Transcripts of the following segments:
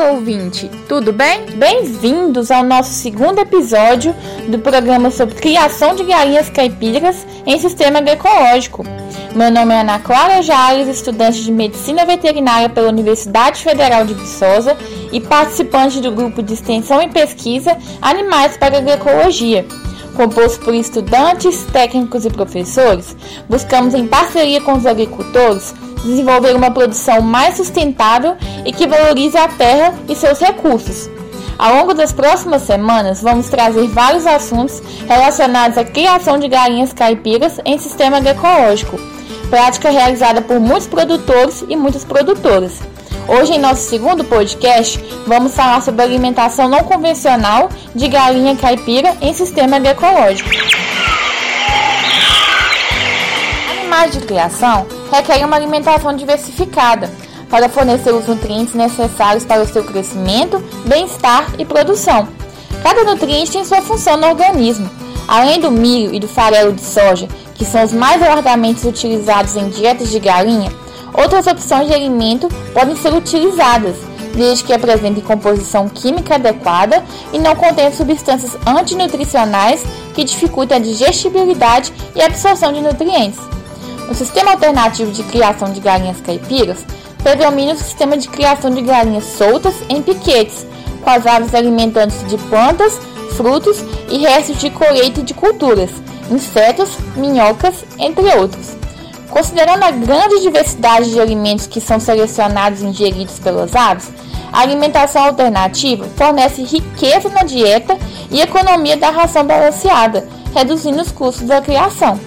caro ouvinte, tudo bem? Bem-vindos ao nosso segundo episódio do programa sobre criação de galinhas caipiras em sistema agroecológico. Meu nome é Ana Clara Jales, estudante de Medicina Veterinária pela Universidade Federal de Viçosa e participante do grupo de extensão e pesquisa Animais para Agroecologia. Composto por estudantes, técnicos e professores, buscamos, em parceria com os agricultores, desenvolver uma produção mais sustentável e que valorize a terra e seus recursos. Ao longo das próximas semanas, vamos trazer vários assuntos relacionados à criação de galinhas caipiras em sistema agroecológico, prática realizada por muitos produtores e muitas produtoras. Hoje, em nosso segundo podcast, vamos falar sobre alimentação não convencional de galinha caipira em sistema agroecológico. Animais de criação requerem uma alimentação diversificada para fornecer os nutrientes necessários para o seu crescimento, bem-estar e produção. Cada nutriente tem sua função no organismo. Além do milho e do farelo de soja, que são os mais largamente utilizados em dietas de galinha, outras opções de alimento podem ser utilizadas, desde que apresentem composição química adequada e não contenham substâncias antinutricionais que dificultem a digestibilidade e a absorção de nutrientes. No sistema alternativo de criação de galinhas caipiras, predomina o sistema de criação de galinhas soltas em piquetes, com as aves alimentando-se de plantas, frutos e restos de colheita de culturas, insetos, minhocas, entre outros. Considerando a grande diversidade de alimentos que são selecionados e ingeridos pelas aves, a alimentação alternativa fornece riqueza na dieta e economia da ração balanceada, reduzindo os custos da criação.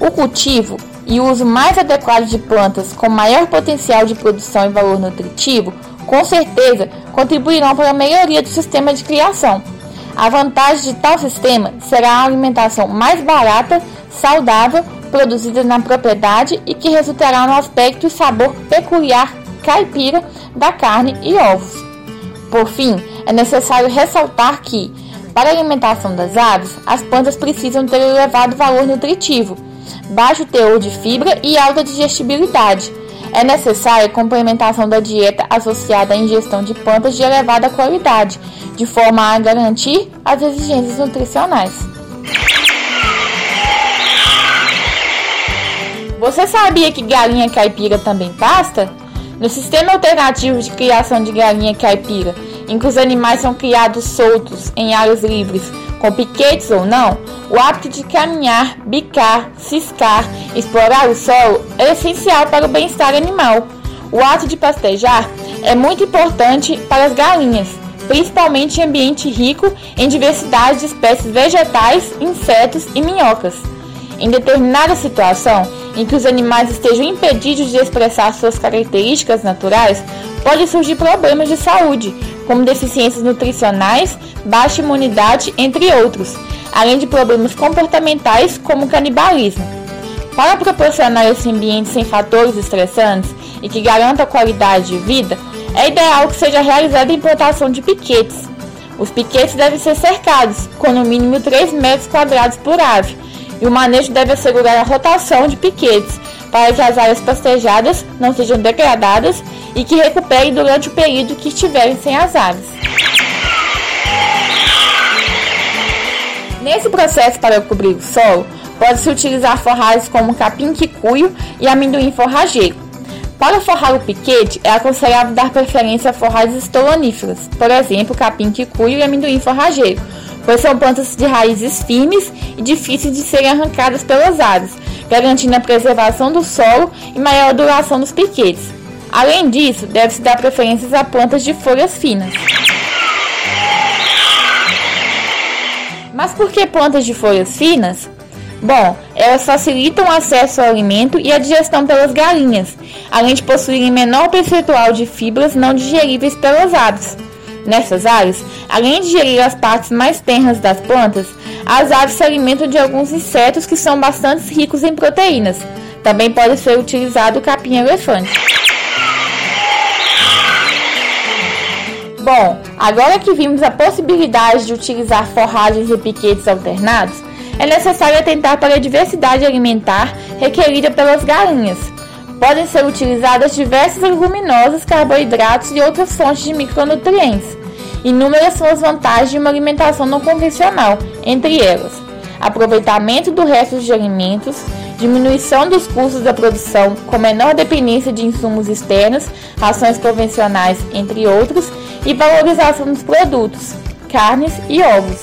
O cultivo e o uso mais adequado de plantas com maior potencial de produção e valor nutritivo, com certeza contribuirão para a melhoria do sistema de criação. A vantagem de tal sistema será a alimentação mais barata, saudável, produzida na propriedade e que resultará no aspecto e sabor peculiar caipira da carne e ovos. Por fim, é necessário ressaltar que, para a alimentação das aves, as plantas precisam ter elevado valor nutritivo, baixo teor de fibra e alta digestibilidade. É necessária a complementação da dieta associada à ingestão de plantas de elevada qualidade, de forma a garantir as exigências nutricionais. Você sabia que galinha caipira também pasta? No sistema alternativo de criação de galinha caipira, em que os animais são criados soltos em áreas livres, com piquetes ou não, o hábito de caminhar, bicar, ciscar, explorar o solo é essencial para o bem-estar animal. O ato de pastejar é muito importante para as galinhas, principalmente em ambiente rico em diversidade de espécies vegetais, insetos e minhocas. Em determinada situação em que os animais estejam impedidos de expressar suas características naturais, pode surgir problemas de saúde, como deficiências nutricionais, baixa imunidade, entre outros, além de problemas comportamentais como canibalismo. Para proporcionar esse ambiente sem fatores estressantes e que garanta a qualidade de vida, é ideal que seja realizada a implantação de piquetes. Os piquetes devem ser cercados, com no mínimo 3 metros quadrados por ave, e o manejo deve assegurar a rotação de piquetes para que as áreas pastejadas não sejam degradadas e que recuperem durante o período que estiverem sem as aves. Nesse processo para cobrir o solo, pode-se utilizar forragens como capim quicuio e amendoim forrageiro. Para forrar o piquete, é aconselhável dar preferência a forragens estoloníferas, por exemplo, capim quicuio e amendoim forrageiro, pois são plantas de raízes firmes e difíceis de serem arrancadas pelas aves, garantindo a preservação do solo e maior duração dos piquetes. Além disso, deve-se dar preferências a plantas de folhas finas. Mas por que plantas de folhas finas? Bom, elas facilitam o acesso ao alimento e a digestão pelas galinhas, além de possuírem menor percentual de fibras não digeríveis pelas aves. Nessas áreas, além de digerir as partes mais tenras das plantas, as aves se alimentam de alguns insetos que são bastante ricos em proteínas. Também pode ser utilizado o capim elefante. Bom, agora que vimos a possibilidade de utilizar forragens e piquetes alternados, é necessário atentar para a diversidade alimentar requerida pelas galinhas. Podem ser utilizadas diversas leguminosas, carboidratos e outras fontes de micronutrientes. Inúmeras são as vantagens de uma alimentação não convencional, entre elas: aproveitamento do resto de alimentos, diminuição dos custos da produção com menor dependência de insumos externos, rações convencionais, entre outros, e valorização dos produtos, carnes e ovos.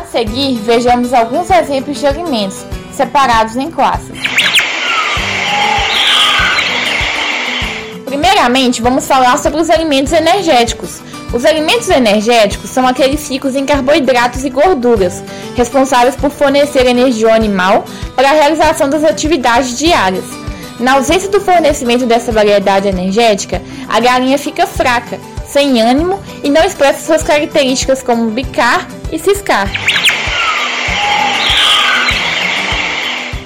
A seguir, vejamos alguns exemplos de alimentos separados em classes. Primeiramente, vamos falar sobre os alimentos energéticos. Os alimentos energéticos são aqueles ricos em carboidratos e gorduras, responsáveis por fornecer energia ao animal para a realização das atividades diárias. Na ausência do fornecimento dessa variedade energética, a galinha fica fraca, sem ânimo e não expressa suas características como bicar e ciscar.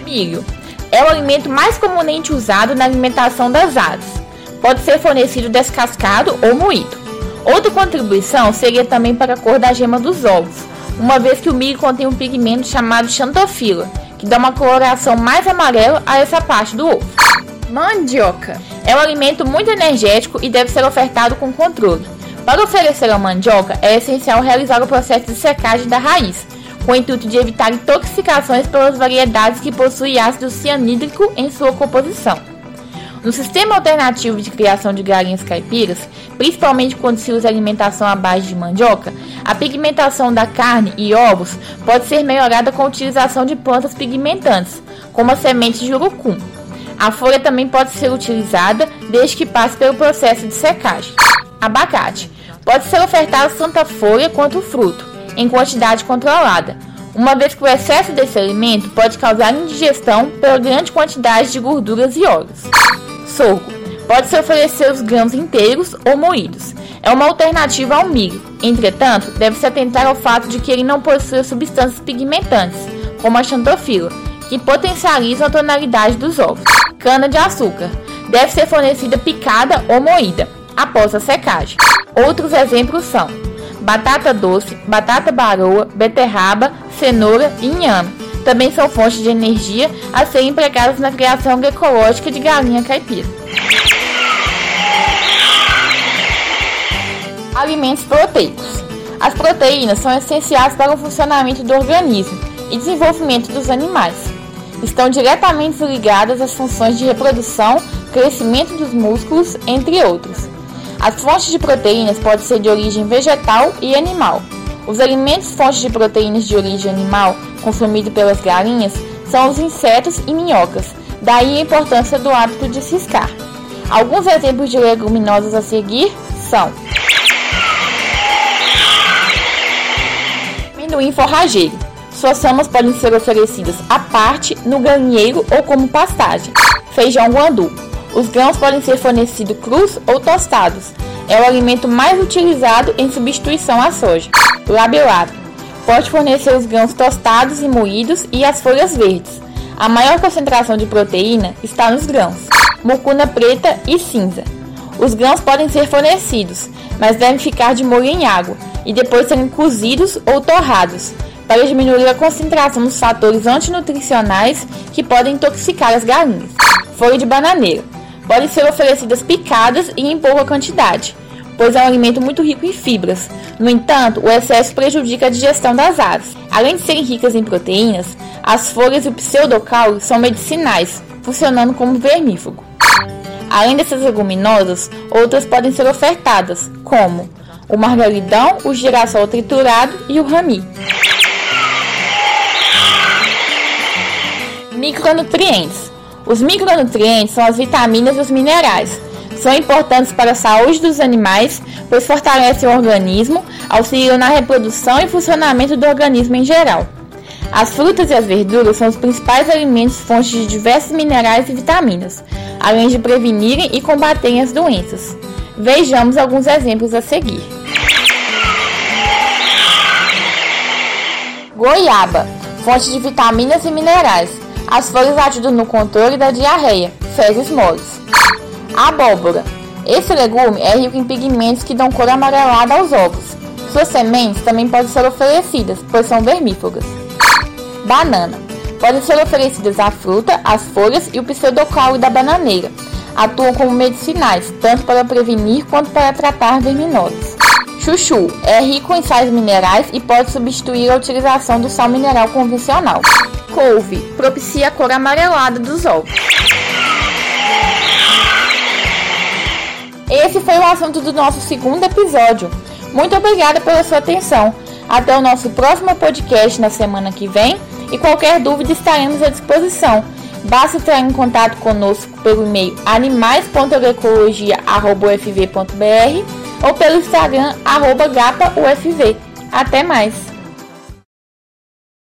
Milho é o alimento mais comumente usado na alimentação das aves. Pode ser fornecido descascado ou moído. Outra contribuição seria também para a cor da gema dos ovos, uma vez que o milho contém um pigmento chamado xantofila, que dá uma coloração mais amarela a essa parte do ovo. Mandioca é um alimento muito energético e deve ser ofertado com controle. Para oferecer a mandioca, é essencial realizar o processo de secagem da raiz, com o intuito de evitar intoxicações pelas variedades que possuem ácido cianídrico em sua composição. No sistema alternativo de criação de galinhas caipiras, principalmente quando se usa alimentação à base de mandioca, a pigmentação da carne e ovos pode ser melhorada com a utilização de plantas pigmentantes, como a semente de urucum. A folha também pode ser utilizada desde que passe pelo processo de secagem. Abacate pode ser ofertado tanto a folha quanto o fruto, em quantidade controlada, uma vez que o excesso desse alimento pode causar indigestão pela grande quantidade de gorduras e óleos. Sorgo Pode-se oferecer os grãos inteiros ou moídos. É uma alternativa ao milho. Entretanto, deve-se atentar ao fato de que ele não possui substâncias pigmentantes, como a xantofila, que potencializam a tonalidade dos ovos. Cana de açúcar. Deve ser fornecida picada ou moída, após a secagem. Outros exemplos são batata doce, batata baroa, beterraba, cenoura e inhame. Também são fontes de energia a serem empregadas na criação agroecológica de galinha caipira. Alimentos proteicos. As proteínas são essenciais para o funcionamento do organismo e desenvolvimento dos animais. Estão diretamente ligadas às funções de reprodução, crescimento dos músculos, entre outros. As fontes de proteínas podem ser de origem vegetal e animal. Os alimentos fontes de proteínas de origem animal consumidos pelas galinhas são os insetos e minhocas, daí a importância do hábito de ciscar. Alguns exemplos de leguminosas a seguir são amendoim forrageiro. Suas ramas podem ser oferecidas à parte, no galinheiro ou como pastagem. Feijão guandu. Os grãos podem ser fornecidos crus ou tostados. É o alimento mais utilizado em substituição à soja. Labilato. Pode fornecer os grãos tostados e moídos e as folhas verdes. A maior concentração de proteína está nos grãos. Mucuna preta e cinza. Os grãos podem ser fornecidos, mas devem ficar de molho em água e depois serem cozidos ou torrados, para diminuir a concentração dos fatores antinutricionais que podem intoxicar as galinhas. Folha de bananeira. Podem ser oferecidas picadas e em pouca quantidade, pois é um alimento muito rico em fibras. No entanto, o excesso prejudica a digestão das aves. Além de serem ricas em proteínas, as folhas e o pseudocaule são medicinais, funcionando como vermífugo. Além dessas leguminosas, outras podem ser ofertadas, como o margaridão, o girassol triturado e o rami. Micronutrientes. Os micronutrientes são as vitaminas e os minerais. São importantes para a saúde dos animais, pois fortalecem o organismo, auxiliam na reprodução e funcionamento do organismo em geral. As frutas e as verduras são os principais alimentos fontes de diversos minerais e vitaminas, além de prevenirem e combaterem as doenças. Vejamos alguns exemplos a seguir. Goiaba, fonte de vitaminas e minerais. As folhas ajudam no controle da diarreia, fezes moles. Abóbora. Esse legume é rico em pigmentos que dão cor amarelada aos ovos. Suas sementes também podem ser oferecidas, pois são vermífugas. Banana. Podem ser oferecidas a fruta, as folhas e o pseudocaule da bananeira. Atuam como medicinais, tanto para prevenir quanto para tratar verminoses. Chuchu é rico em sais minerais e pode substituir a utilização do sal mineral convencional. Couve propicia a cor amarelada dos ovos. Esse foi o assunto do nosso segundo episódio. Muito obrigada pela sua atenção. Até o nosso próximo podcast na semana que vem e qualquer dúvida estaremos à disposição. Basta entrar em contato conosco pelo e-mail animais.agroecologia.ufv.br ou pelo Instagram arroba. Até mais!